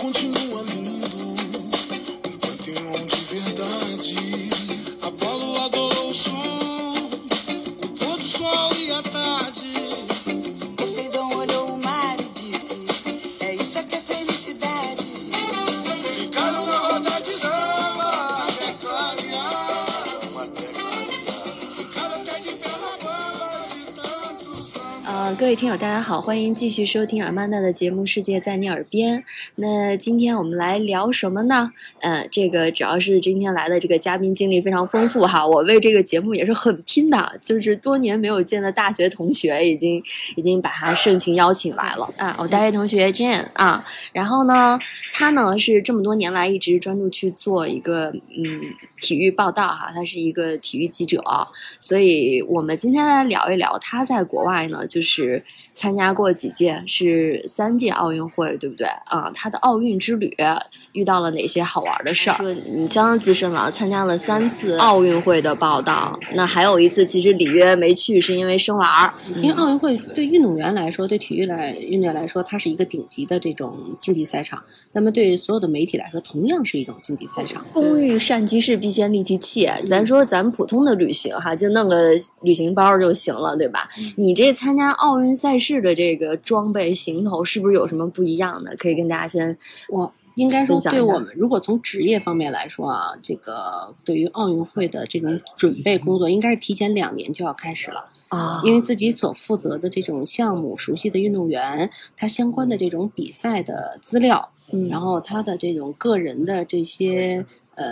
continua lindo. Um panteão de verdade. Apolo adorou o som, o pôr do sol e a tarde. Poseidon olhou o mar e disse: É isso é que é felicidade. Ficaram na roda de samba, até clarear. Até clarear. Ficaram até de pé na bala de tanto samba. 呃，各位听友，大家好，欢迎继续收听阿曼达的节目《世界在你耳边》。那今天我们来聊什么呢？呃，这个主要是今天来的这个嘉宾经历非常丰富哈，我为这个节目也是很拼的，就是多年没有见的大学同学已经已经把他盛情邀请来了啊，我大学同学 Jane 啊，然后呢，他呢是这么多年来一直专注去做一个嗯体育报道哈，他是一个体育记者，所以我们今天来聊一聊他在国外呢，就是参加过几届，是三届奥运会，对不对啊？他的奥运之旅遇到了哪些好玩的事儿？说你相当资深了，参加了三次奥运会的报道，那还有一次其实里约没去，是因为生娃儿。因为奥运会对运动员来说，对体育来运动员来说，它是一个顶级的这种竞技赛场。那么对所有的媒体来说，同样是一种竞技赛场。工欲善其事，必先利其器。咱说咱们普通的旅行哈，就弄个旅行包就行了，对吧？你这参加奥运赛事的这个装备行头，是不是有什么不一样的？可以跟大家先我应该说，对我们如果从职业方面来说啊，这个对于奥运会的这种准备工作，应该是提前两年就要开始了。啊因为自己所负责的这种项目、熟悉的运动员，他相关的这种比赛的资料，嗯然后他的这种个人的这些呃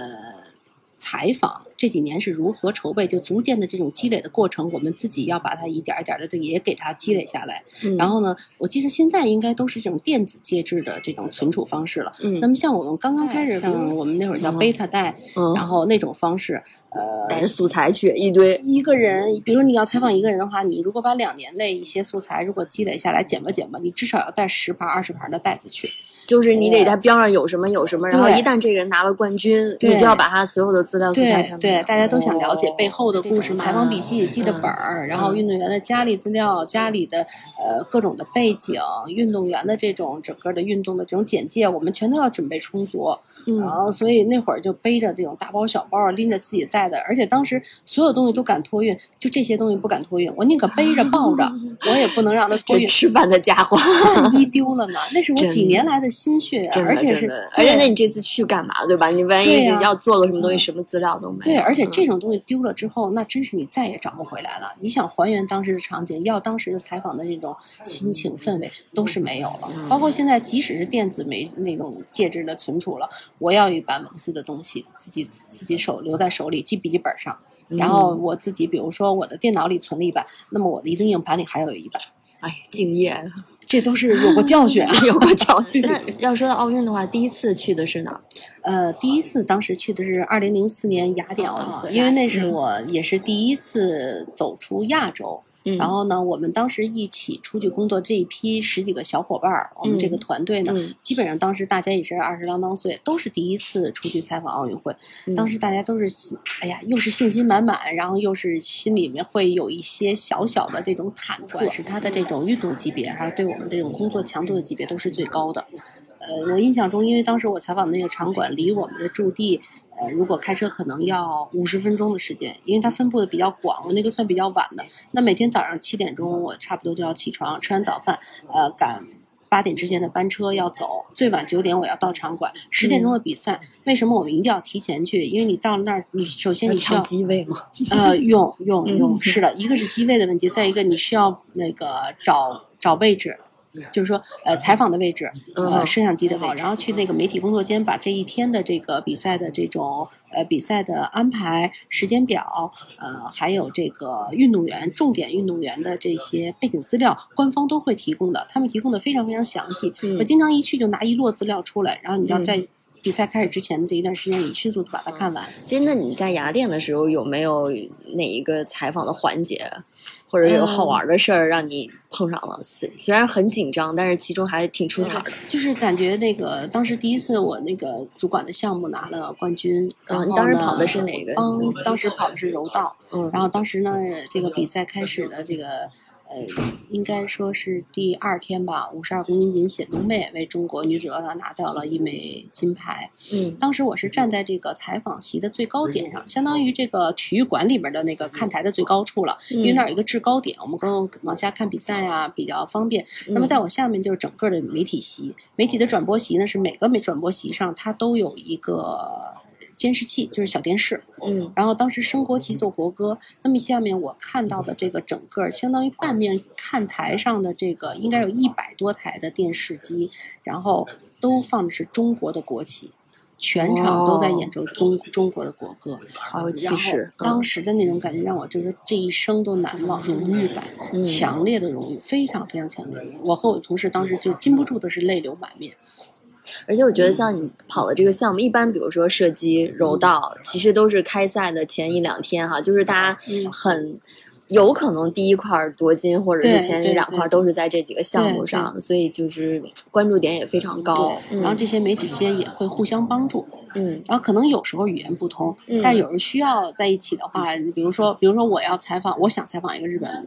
采访，这几年是如何筹备，就逐渐的这种积累的过程，我们自己要把它一点一点的这个也给它积累下来。嗯然后呢，我记得现在应该都是这种电子介质的这种存储方式了。嗯那么像我们刚刚开始，像我们那会儿叫嗯贝塔带，嗯然后那种方式，呃，带着素材去一堆，一个人，比如说你要采访一个人的话，你如果把两年内一些素材如果积累下来，剪吧剪吧，你至少要带十盘、二十盘的袋子去。就是你得在边上有什么有什么，然后一旦这个人拿了冠军，你就要把他所有的资料素材对对，大家都想了解哦背后的故事，这种采访笔记嗯记的本儿，然后运动员的家里资料、家里的呃各种的背景、运动员的这种整个的运动的这种简介，我们全都要准备充足。嗯然后所以那会儿就背着这种大包小包，拎着自己带的，而且当时所有东西都敢托运，就这些东西不敢托运，我宁可背着抱着，我也不能让他托运。吃饭的家伙，万一丢了呢？那是我 几年来的心血呀，真的而且是，而且那你这次去干嘛，对吧？你万一要做个什么东西，嗯什么资料都没有。对，而且嗯这种东西丢了之后，那真是你再也找不回来了。你想还原当时的场景，要当时的采访的那种心情氛围，都是没有了。包括现在，即使是电子媒那种介质的存储了，我要一版文字的东西，自己自己手留在手里，记笔记本上。然后我自己，比如说我的电脑里存了一版，那么我的移动硬盘里还有一版，哎，敬业，这都是有过教训啊。有过教训。那要说到奥运的话，第一次去的是哪儿？呃，第一次当时去的是二零零四年雅典奥运会，因为那是我也是第一次走出亚洲。嗯然后呢，我们当时一起出去工作这一批十几个小伙伴儿，我们这个团队呢，嗯基本上当时大家也是二十郎当岁，都是第一次出去采访奥运会。嗯当时大家都是，哎呀，又是信心满满，然后又是心里面会有一些小小的这种忐忑，是他的这种运动级别，还有对我们这种工作强度的级别都是最高的。呃，我印象中，因为当时我采访的那个场馆离我们的驻地，呃，如果开车可能要五十分钟的时间，因为它分布的比较广，我那个算比较晚的。那每天早上七点钟，我差不多就要起床，吃完早饭，呃，赶八点之前的班车要走，最晚九点我要到场馆。十点钟的比赛，为什么我们一定要提前去？因为你到了那儿，你首先你需要机位吗？呃，用用嗯用，是的，一个是机位的问题，再一个你需要那个找找位置，就是说呃采访的位置，呃嗯摄像机的位置，然后去那个媒体工作间把这一天的这个比赛的这种呃比赛的安排时间表，呃还有这个运动员重点运动员的这些背景资料，官方都会提供的，他们提供的非常非常详细。嗯我经常一去就拿一摞资料出来，然后你要嗯在比赛开始之前的这一段时间里迅速的把它看完。其实，那你在雅典的时候有没有哪一个采访的环节，或者有好玩的事儿让你碰上了？虽虽然很紧张，但是其中还挺出彩的。就是感觉那个当时第一次我那个主管的项目拿了冠军，嗯你当时跑的是哪个嗯当时跑的是柔道，嗯然后当时呢这个比赛开始的这个呃，应该说是第二天吧，五十二公斤锦写冬妹为中国女子高档拿到了一枚金牌。嗯当时我是站在这个采访席的最高点上，相当于这个体育馆里面的那个看台的最高处了，因为那儿有一个制高点，我们更往下看比赛啊比较方便。那么在我下面就是整个的媒体席，媒体的转播席呢是每个媒转播席上它都有一个监视器，就是小电视。嗯然后当时升国旗奏国歌，那么下面我看到的这个整个相当于半面看台上的这个应该有一百多台的电视机，然后都放的是中国的国旗。全场都在演奏中中国的国歌，好有气势。嗯当时的那种感觉让我就是这一生都难忘，荣誉感，嗯强烈的荣誉，非常非常强烈的。我和我的同事当时就禁不住的是泪流满面。而且我觉得像你跑的这个项目，一般比如说射击、柔道，其实都是开赛的前一两天哈，就是大家嗯很。有可能第一块儿夺金，或者是前两块儿都是在这几个项目上，所以就是关注点也非常高。对，然后这些媒体之间也会互相帮助。嗯然后可能有时候语言不通，嗯但有时候需要在一起的话，比如说，比如说我要采访，我想采访一个日本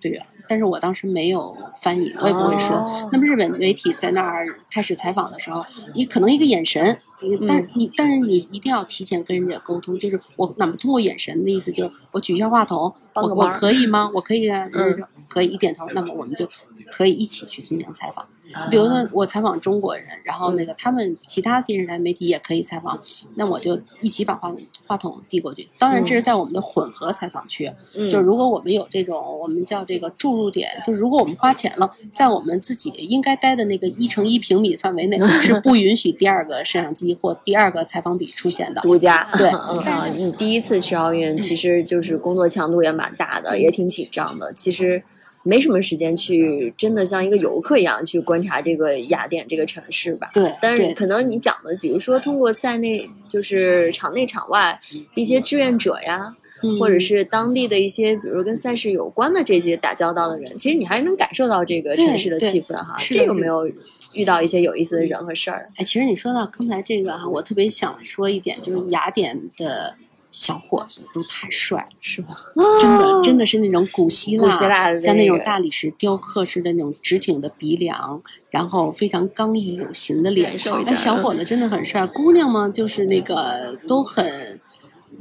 队员，但是我当时没有翻译，我也不会说。哦那么日本媒体在那儿开始采访的时候，你可能一个眼神，你但嗯你但是你一定要提前跟人家沟通，就是我哪么通过眼神的意思，就是我举一下话筒，我我可以吗？我可以啊，嗯可以一点头，那么我们就可以一起去进行采访。啊比如说我采访中国人，然后那个他们其他电视台媒体也可以采访，那我就一起把话话筒递过去。当然，这是在我们的混合采访区，嗯就是如果我们有这种我们叫这个注入点，就是如果我们花钱了，在我们自己应该待的那个一乘一平米范围内，是不允许第二个摄像机或第二个采访笔出现的。独家。对 嗯啊，你第一次去奥运，其实就是工作强度也蛮大的，也挺紧张的。其实没什么时间去真的像一个游客一样去观察这个雅典这个城市吧。对，但是可能你讲的，比如说通过赛内就是场内场外的一些志愿者呀，嗯或者是当地的一些，比如跟赛事有关的这些打交道的人，其实你还是能感受到这个城市的气氛哈。这个没有遇到一些有意思的人和事儿。哎，其实你说到刚才这个哈、我特别想说一点，就是雅典的小伙子都太帅了，是吧？真的真的是那种古希腊，古希腊的像那种大理石雕刻式的那种直挺的鼻梁，然后非常刚毅有型的脸感受一。下哎，小伙子真的很帅，姑娘嘛就是那个都很。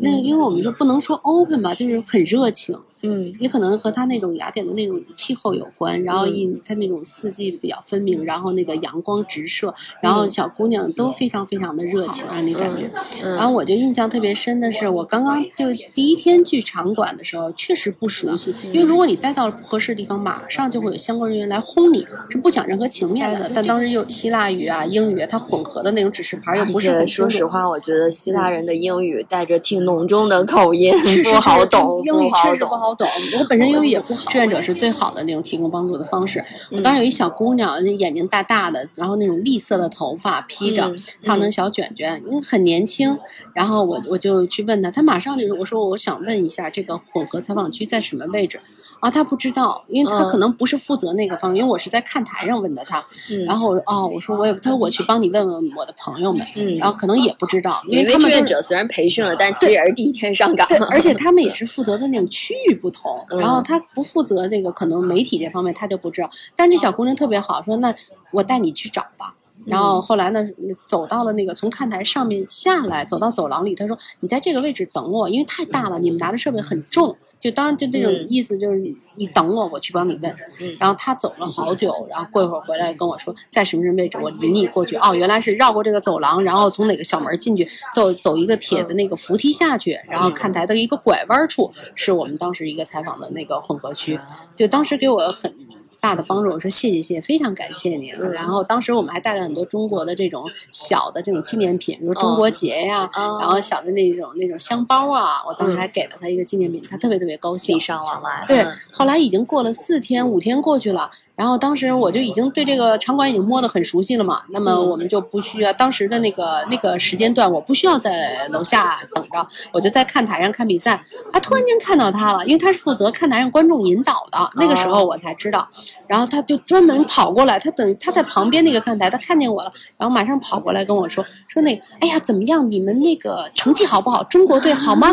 那因为我们就不能说 open 吧，就是很热情，嗯也可能和它那种雅典的那种气候有关，然后嗯因它那种四季比较分明，然后那个阳光直射，然后小姑娘都非常非常的热情，让你感觉。嗯然后我就印象特别深的是，我刚刚就第一天去场馆的时候，确实不熟悉，嗯因为如果你待到了不合适的地方，马上就会有相关人员来轰你，是不讲任何情面的。但当时又希腊语啊、英语啊，它混合的那种指示牌又不是很。说实话，我觉得希腊人的英语带着挺浓重的口音，不好懂，英语。确实不好懂。我本身英语也不好，志愿者是最好的那种提供帮助的方式。我当时有一小姑娘，那眼睛大大的，然后那种栗色的头发披着嗯，烫成小卷卷，因为很年轻。然后我我就去问她，她马上就我说我想问一下这个混合采访区在什么位置啊？他不知道，因为她嗯可能不是负责那个方面，因为我是在看台上问的他。嗯然后我哦，我说我也，他说我去帮你问问我的朋友们，嗯然后可能也不知道，因因为他们都是愿者虽然培训了，但其实也是第一天上岗对，。而且 他们也是负责的那种区域不同，嗯然后他不负责这个可能媒体这方面他就不知道。但是这小姑娘特别好，说那我带你去找吧。然后后来呢，走到了那个从看台上面下来，走到走廊里，他说你在这个位置等我，因为太大了，你们拿的设备很重。就当然就这种嗯意思，就是你等我，我去帮你问。嗯然后他走了好久，然后过一会儿回来跟我说在什么什么位置，我领你过去。哦，原来是绕过这个走廊，然后从哪个小门进去，走走一个铁的那个扶梯下去，然后看台的一个拐弯处是我们当时一个采访的那个混合区。就当时给我很。大的帮助，我说谢谢谢谢，非常感谢你。嗯然后当时我们还带了很多中国的这种小的这种纪念品，比如中国结呀、哦然后小的那种那种香包啊，我当时嗯还给了他一个纪念品，他特别特别高兴礼。尚往来。对嗯，后来已经过了四天五天过去了，然后当时我就已经对这个场馆已经摸得很熟悉了嘛，那么我们就不需要当时的那个那个时间段，我不需要在楼下等着，我就在看台上看比赛。啊，突然间看到他了，因为他是负责看台上观众引导的，那个时候我才知道。然后他就专门跑过来，他等于他在旁边那个看台，他看见我了，然后马上跑过来跟我说说那个，哎呀，怎么样？你们那个成绩好不好？中国队好吗？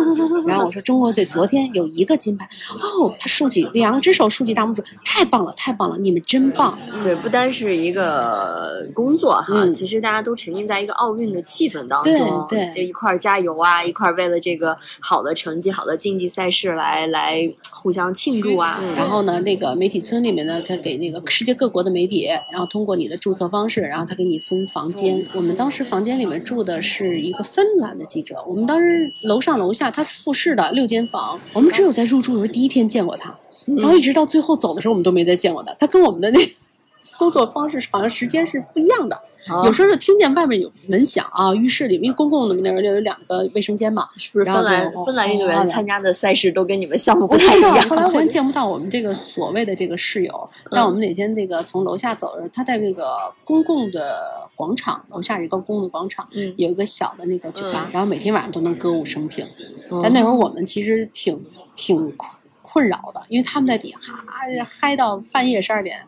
然后我说中国队昨天有一个金牌。哦，他竖起两只手，竖起大拇指，太棒了，太棒了，你们真棒。对，不单是一个工作哈，嗯其实大家都沉浸在一个奥运的气氛当中，对对就一块儿加油啊，一块儿为了这个好的成绩、好的竞技赛事来来互相庆祝啊。然后呢，那个媒体村里面呢，他给那个世界各国的媒体，然后通过你的注册方式，然后他给你分房间。我们当时房间里面住的是一个芬兰的记者，我们当时楼上楼下他是复式的六间房，我们只有在入住的时候第一天见过他，然后一直到最后走的时候，我们都没再见过他。他跟我们的那 工作方式好像时间是不一样的。哦有时候就听见外面有门响啊，浴室里因为公共的那儿就有两个卫生间嘛，是不是然后芬兰就芬兰运动员参加的赛事都跟你们项目不太一样？后来虽然见不到我们这个所谓的这个室友，但我们哪天这个从楼下走的时候，他在那个公共的广场楼下有一个公共的广场，嗯有一个小的那个酒吧，嗯然后每天晚上都能歌舞升平。哦但那会儿我们其实挺挺困困扰的，因为他们在底下哈嗨到半夜十二点，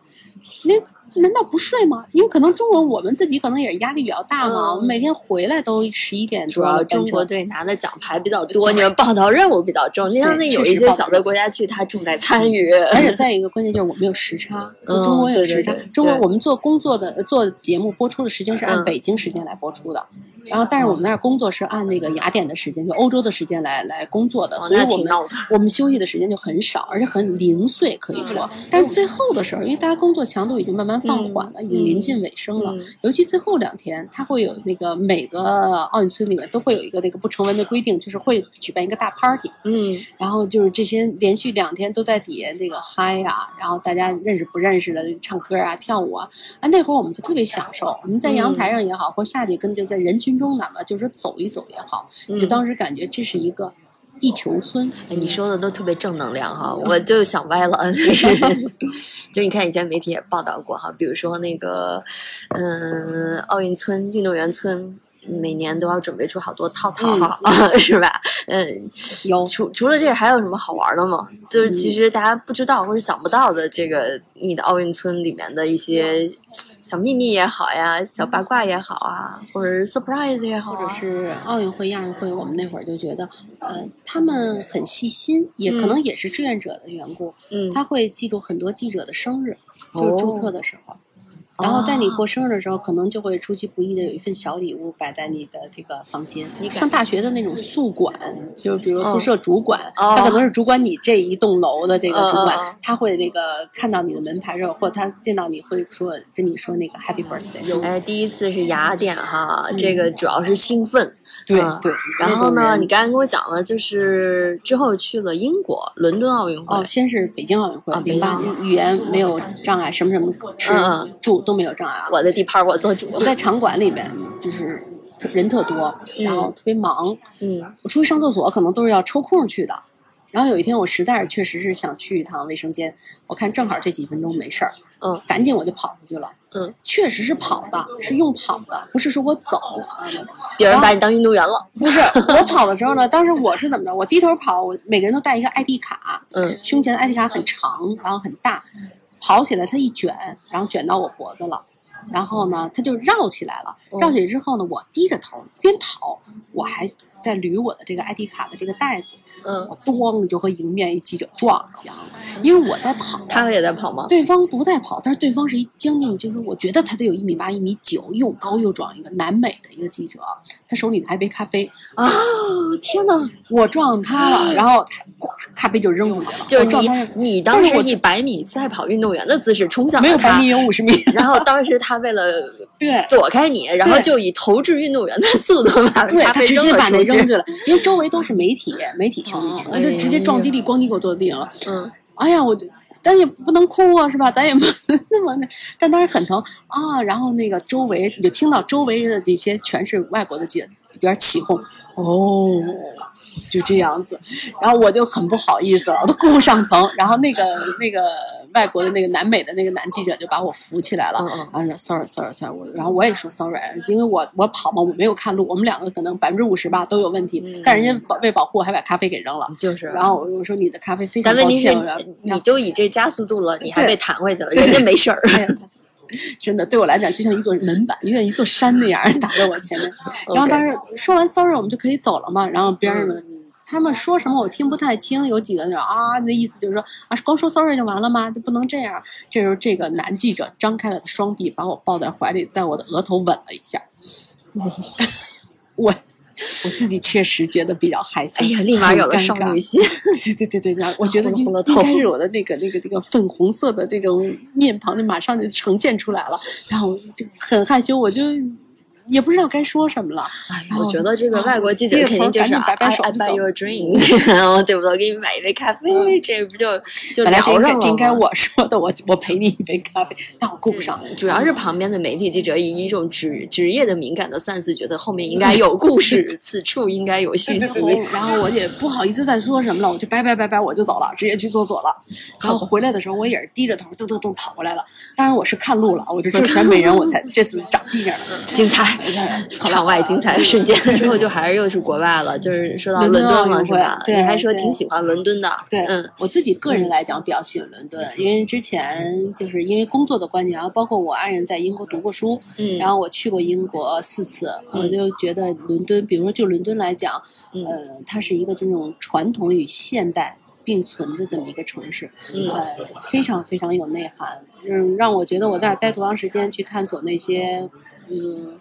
那。难道不睡吗？因为可能中文我们自己可能也压力比较大嘛，嗯我们每天回来都十一点多主。要中国队拿的奖牌比较多，你们报道任务比较重。你像那有一些小的国家去，他重在参与。而且再一个关键就是我们有时差，就中国有时差。嗯对对对中国我们做工作的做节目播出的时间是按嗯北京时间来播出的，然后但是我们那儿工作是按那个雅典的时间，就欧洲的时间来来工作的，哦所以我们我们休息的时间就很少，而且很零碎可以说。但是最后的时候，因为大家工作强度已经慢慢放缓了，已经临近尾声了，嗯尤其最后两天，它会有那个每个奥运村里面都会有一个那个不成文的规定，就是会举办一个大 party。嗯，然后就是这些连续两天都在底下那个嗨啊、然后大家认识不认识的唱歌啊、跳舞啊，啊那会儿我们就特别享受。我们在阳台上也好，或下去跟就在人群中，哪怕就是走一走也好，就当时感觉这是一个地球村。哎，你说的都特别正能量哈，我就想歪了，就是 就是你看以前媒体也报道过哈，比如说那个嗯奥运村、运动员村。每年都要准备出好多套套哈，是吧？嗯，有除除了这个，还有什么好玩的吗？就是其实大家不知道或者想不到的，这个你的奥运村里面的一些小秘密也好呀，小八卦也好啊，或者是 surprise 也好、啊，或者是奥运会、亚运会，我们那会儿就觉得，呃，他们很细心，也可能也是志愿者的缘故，嗯，他会记住很多记者的生日，哦就是注册的时候。然后在你过生日的时候，可能就会出其不意的有一份小礼物摆在你的这个房间。你上大学的那种宿管，就比如宿舍主管，哦他可能是主管你这一栋楼的这个主管，他会那个看到你的门牌上，或者他见到你会说跟你说那个 Happy Birthday。哎，第一次是雅典哈，这个主要是兴奋。对嗯对。然后呢，你刚才跟我讲了，就是之后去了英国伦敦奥运会。哦，先是北京奥运会啊，零八年语言没有障碍，什么什么吃住都没有障碍啊。我的地盘我做主。我在场馆里面就是人特多，然后特别忙，嗯我出去上厕所可能都是要抽空去的。然后有一天我实在是确实是想去一趟卫生间，我看正好这几分钟没事儿，嗯赶紧我就跑出去了。嗯，确实是跑的，是用跑的，不是说我走。有人把你当运动员了。不是我跑的时候呢，当时我是怎么着？我低头跑，我每个人都带一个 ID 卡，嗯胸前的 ID 卡很长，然后很大，跑起来它一卷，然后卷到我脖子了。然后呢，它就绕起来了。嗯绕起来之后呢，我低着头边跑，我还在捋我的这个 ID 卡的这个袋子，嗯，我咣就和迎面一记者撞上了，因为我在跑。他也在跑吗？对方不在跑，但是对方是一将近，就是我觉得他得有一米八、一米九，又高又壮，一个南美的一个记者，他手里拿一杯咖啡，啊！天哪！我撞他了，然后咖啡就扔过去了，就是你你当时以百米赛跑运动员的姿势冲向了他没有百米，有五十米，然后当时他为了 对。躲开你，然后就以投掷运动员的速度把对咖啡扔他直接把了出去。那扔去了，因为周围都是媒体，媒体兄弟群，哦就直接撞击力咣叽给我坐地上了。嗯，哎呀，我就咱也不能哭啊，是吧？咱也不能 那么那，但当时很疼啊。然后那个周围你就听到周围的这些全是外国的记者，有点起哄，哦，就这样子，然后我就很不好意思了，我都顾不上疼，然后那个那个外国的那个南美的那个男记者就把我扶起来了，嗯嗯然后说 sorry sorry sorry，我然后我也说 sorry，因为我我跑嘛，我没有看路，我们两个可能百分之五十吧都有问题，嗯但人家保为保护还把咖啡给扔了。就是。然后我说你的咖啡非常抱歉，然后，你都以这加速度了，你还被弹回去了，人家没事儿。真的对我来讲就像一座门板，就像一座山那样打在我前面。然后当时说完 sorry，我们就可以走了嘛。然后边上的、他们说什么我听不太清，有几个人啊，那意思就是说啊，光说 sorry 就完了吗？就不能这样。这时候这个男记者张开了双臂，把我抱在怀里，在我的额头吻了一下。我我自己确实觉得比较害羞，哎呀，立马有了少女心。对对对对，然后我觉得 应呼了头应该是我的那个那个那个粉红色的这种面庞就马上就呈现出来了，然后就很害羞，我就也不知道该说什么了。哎，然后我觉得这个啊外国记者肯定就是头赶紧摆摆 I 手 I buy your drink，然后对不对？给你买一杯咖啡，这不就就本来这应该聊上了吗这应该我说的，我我陪你一杯咖啡，但我顾不上。主要是旁边的媒体记者以一种职职业的敏感的 sense，觉得后面应该有 故事，此处应该有信息。然后我也不好意思再说什么了，我就拜拜拜拜，我就走了，直接去坐左了。然后回来的时候，我也是低着头，噔噔噔跑过来了。当然我是看路了，我就 就是选美人，我才这次长记性了。精彩，场外精彩的瞬间之后，就还是又是国外了，就是说到伦敦了，奥运会是吧？对你还说挺喜欢伦敦的，对，嗯，我自己个人来讲比较喜欢伦敦，因为之前就是因为工作的关系，然后包括我爱人在英国读过书，嗯然后我去过英国四次，我就觉得伦敦，比如说就伦敦来讲，嗯呃，它是一个这种传统与现代并存的这么一个城市，嗯呃，非常非常有内涵，嗯，让我觉得我在那儿待多长时间去探索那些，嗯，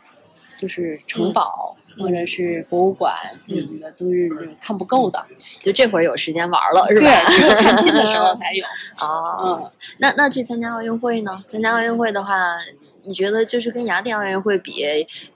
就是城堡。或者是博物馆什么的，都是看不够的。就这会儿有时间玩了，是吧？对，只有探亲的时候才有。哦，嗯，那那去参加奥运会呢？参加奥运会的话，你觉得就是跟雅典奥运会比，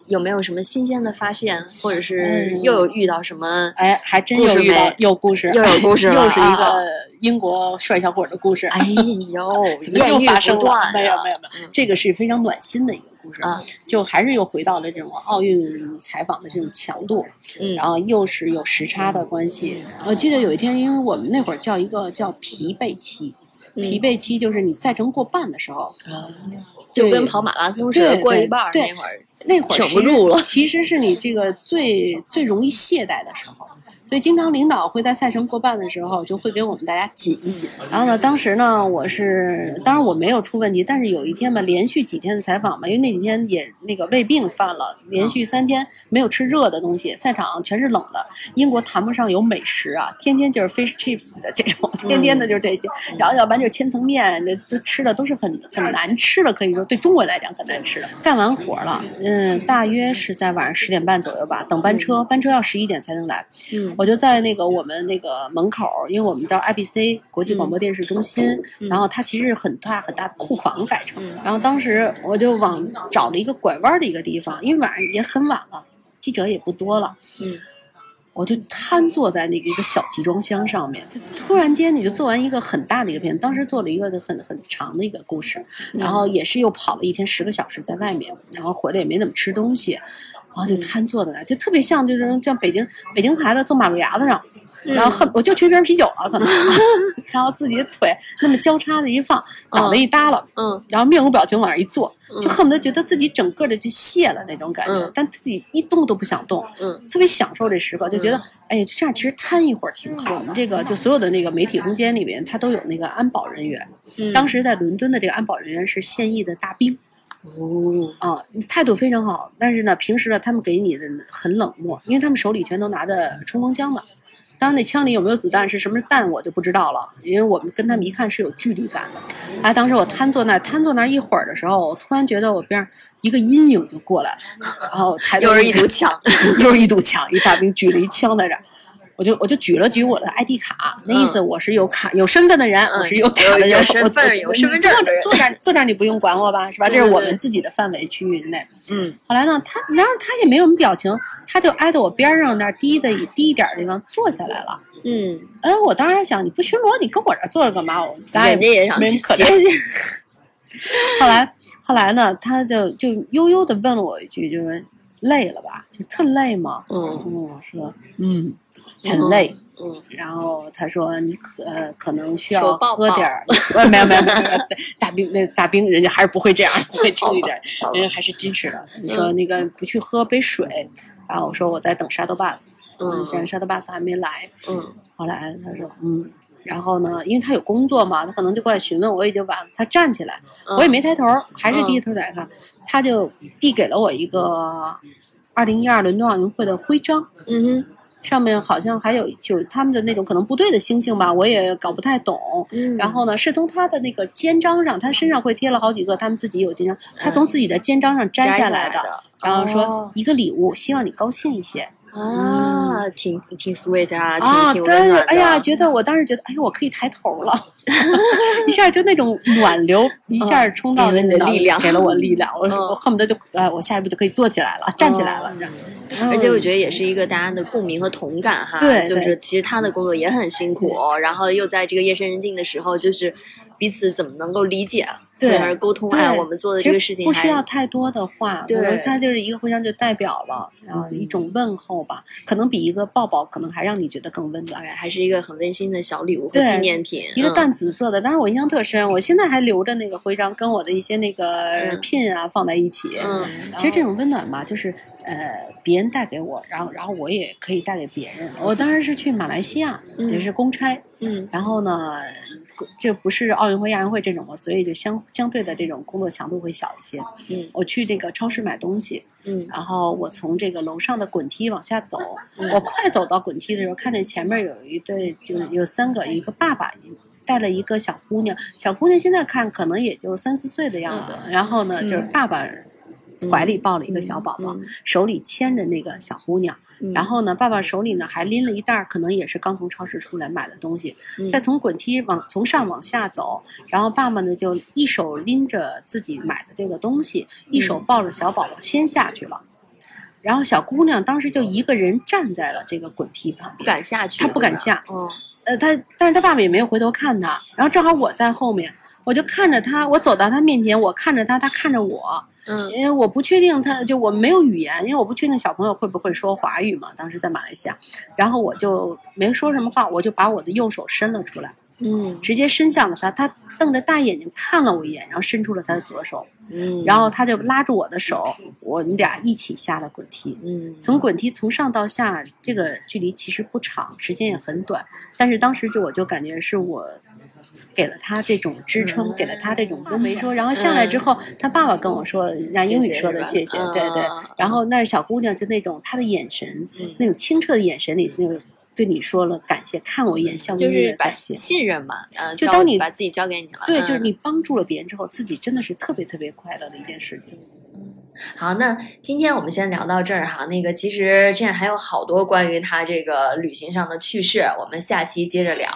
有没有什么新鲜的发现，或者是嗯又有遇到什么？哎，还真有遇到有故事，又有故事了又是一啊个英国帅小伙的故事。哎 呦，怎么又发生了？没有啊没有没有，这个是非常暖心的一个故事，啊就还是又回到了这种奥运采访的这种强度，嗯然后又是有时差的关系。我记得有一天，因为我们那会儿叫一个叫疲惫期。嗯疲惫期就是你赛程过半的时候，就跟跑马拉松似的，过一半那会儿，那会儿挺不住了。其实是你这个最最容易懈怠的时候。所以经常领导会在赛程过半的时候，就会给我们大家紧一紧。然后呢，当时呢，我是当然我没有出问题，但是有一天吧，连续几天的采访嘛，因为那几天也那个胃病犯了，连续三天没有吃热的东西，赛场全是冷的。英国谈不上有美食啊，天天就是 fish chips 的这种，天天的就是这些。然后要不然就是千层面，那都吃的都是很很难吃的，可以说对中国人来讲很难吃的。干完活了，嗯，大约是在晚上十点半左右吧，等班车，班车要十一点才能来。嗯我就在那个我们那个门口，因为我们叫 IBC 国际广播电视中心，然后它其实是很大很大的库房改成的。然后当时我就往找了一个拐弯的一个地方，因为晚上也很晚了，记者也不多了。嗯我就瘫坐在那个一个小集装箱上面，就突然间你就做完一个很大的一个片，当时做了一个很很长的一个故事，然后也是又跑了一天十个小时在外面，然后回来也没怎么吃东西，然后就瘫坐在那，就特别像就是像北京北京孩子坐马路牙子上。然后恨我就缺瓶啤酒了，可能，然后自己的腿那么交叉的一放，脑袋一耷拉，嗯然后面无表情往那儿一坐，就恨不得觉得自己整个的就卸了那种感觉，嗯但自己一动都不想动，嗯特别享受这时刻，就觉得、哎呀，这样其实瘫一会儿挺好。我们这个就所有的那个媒体空间里面，它都有那个安保人员。嗯，当时在伦敦的这个安保人员是现役的大兵哦啊，态度非常好。但是呢，平时呢，他们给你的很冷漠，因为他们手里全都拿着冲锋枪的。当然，那枪里有没有子弹，是什么弹我就不知道了，因为我们跟他们一看是有距离感的。哎，当时我瘫坐那儿，瘫坐那儿一会儿的时候，我突然觉得我边上一个阴影就过来了，然后抬头又是一堵墙，又是一堵墙，一大兵举了一枪在这儿，我就我就举了举我的 ID 卡，那意思我是有卡有身份的人，我是有卡的人，嗯有有身我份有身份证的人坐这儿坐这儿你不用管我吧，是吧？这是我们自己的范围区域内。嗯后来呢，他然后他也没有什么表情，他就挨到我边上那低的低一点的地方坐下来了。嗯，哎，我当时还想，你不巡逻，你跟我这儿坐着干嘛？我咱也没人可歇怜。后来后来呢，他就就悠悠的问了我一句，就问累了吧？就特累吗？嗯跟我说，嗯，很累。嗯然后他说你可呃可能需要喝点儿，呃没有没有没有大兵那大兵人家还是不会这样，不会轻一点人家还是矜持的。你说那个不去喝杯水，然后我说我在等 shuttle bus，嗯现在 shuttle bus 还没来，嗯后来他说嗯。然后呢，因为他有工作嘛，他可能就过来询问，我已经晚了。他站起来，嗯我也没抬头，还是低着头在看。他就递给了我一个二零一二伦敦奥运会的徽章，嗯哼上面好像还有就是他们的那种可能部队的星星吧，我也搞不太懂。嗯，然后呢，是从他的那个肩章上，他身上会贴了好几个，他们自己有肩章，他从自己的肩章上摘下来的，的，然后说哦一个礼物，希望你高兴一些啊，挺挺 sweet 啊，挺啊！挺温真的，暖的。哎呀，觉得我当时觉得，哎呦，我可以抬头了，一下就那种暖流一下冲到了你的力量给了我力量，我嗯我恨不得就哎，我下一步就可以坐起来了，站起来了，而且我觉得也是一个大家的共鸣和同感哈，对对就是其实他的工作也很辛苦，然后又在这个夜深人静的时候，就是彼此怎么能够理解，对而沟通，对哎，我们做的这个事情不需要太多的话，对可能它就是一个徽章就代表了，然后一种问候吧，可能比一个抱抱可能还让你觉得更温暖。哎还是一个很温馨的小礼物纪念品，嗯一个淡紫色的，但是我印象特深，我现在还留着那个徽章，跟我的一些那个嗯 pin 啊放在一起。嗯，其实这种温暖吧，就是呃别人带给我，然后然后我也可以带给别人。我当时是去马来西亚，嗯也是公差，嗯然后呢，这不是奥运会、亚运会这种嘛，所以就相相对的这种工作强度会小一些。嗯。我去这个超市买东西，嗯。然后我从这个楼上的滚梯往下走，嗯我快走到滚梯的时候，看见前面有一对，就是有三个，一个爸爸带了一个小姑娘，小姑娘现在看可能也就三四岁的样子，然后呢，就是爸爸怀里抱了一个小宝宝，嗯。手里牵着那个小姑娘，嗯。然后呢，爸爸手里呢还拎了一袋儿，可能也是刚从超市出来买的东西，嗯。再从滚梯往从上往下走，然后爸爸呢就一手拎着自己买的这个东西，一手抱着小宝宝先下去了。然后小姑娘当时就一个人站在了这个滚梯旁不，敢下去，她不敢下？哦，呃，她但是她爸爸也没有回头看她，然后正好我在后面，我就看着她，我走到她面前，我看着她，她看着我，嗯因为我不确定他，就我没有语言，因为我不确定小朋友会不会说华语嘛。当时在马来西亚，然后我就没说什么话，我就把我的右手伸了出来，嗯直接伸向了他。他瞪着大眼睛看了我一眼，然后伸出了他的左手，嗯，然后他就拉住我的手，我们俩一起下了滚梯。嗯从滚梯从上到下，这个距离其实不长，时间也很短，但是当时就我就感觉是我给了他这种支撑，嗯给了他这种都没说。然后下来之后，他爸爸跟我说了，拿英语说的谢谢，对对嗯。然后那小姑娘就那种她的眼神，嗯那种清澈的眼神里，就对你说了感谢，看我一眼，笑眯眯就是把的感谢。信任嘛，呃，交就当你把自己交给你了，对，嗯就是你帮助了别人之后，自己真的是特别特别快乐的一件事情。好，那今天我们先聊到这儿哈。那个，其实这样还有好多关于他这个旅行上的趣事，我们下期接着聊。